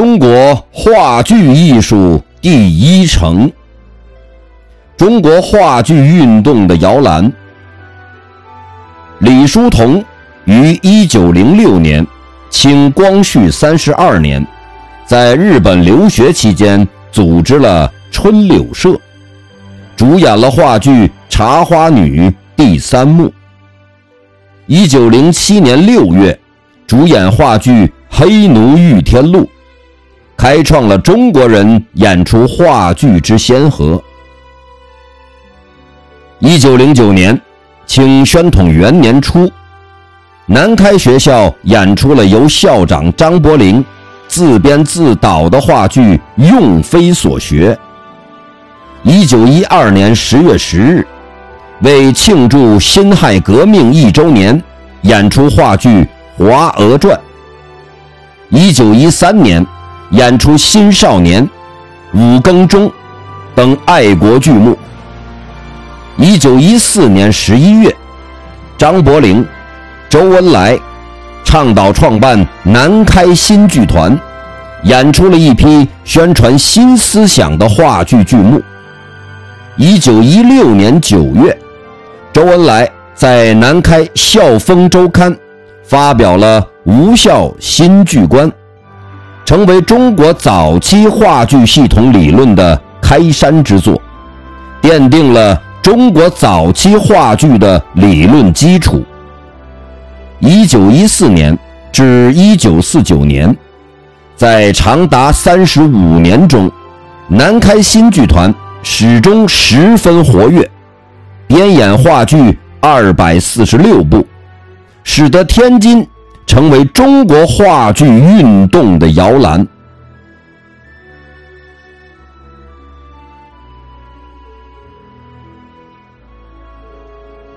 中国话剧艺术第一城，中国话剧运动的摇篮。李叔同于一九零六年（清光绪三十二年）在日本留学期间，组织了春柳社，主演了话剧《茶花女》第三幕。一九零七年六月，主演话剧《黑奴遇天录》。开创了中国人演出话剧之先河。一九零九年，清宣统元年初，南开学校演出了由校长张伯苓自编自导的话剧《用非所学》。一九一二年十月十日，为庆祝辛亥革命一周年，演出话剧《华娥传》。一九一三年。演出《新少年》《五更钟》等爱国剧目。一九一四年十一月，张伯苓、周恩来倡导创办南开新剧团，演出了一批宣传新思想的话剧剧目。一九一六年九月，周恩来在南开《校风周刊》发表了《无效新剧观》。成为中国早期话剧系统理论的开山之作，奠定了中国早期话剧的理论基础。一九一四年至一九四九年，在长达三十五年中，南开新剧团始终十分活跃，编演话剧二百四十六部，使得天津。成为中国话剧运动的摇篮。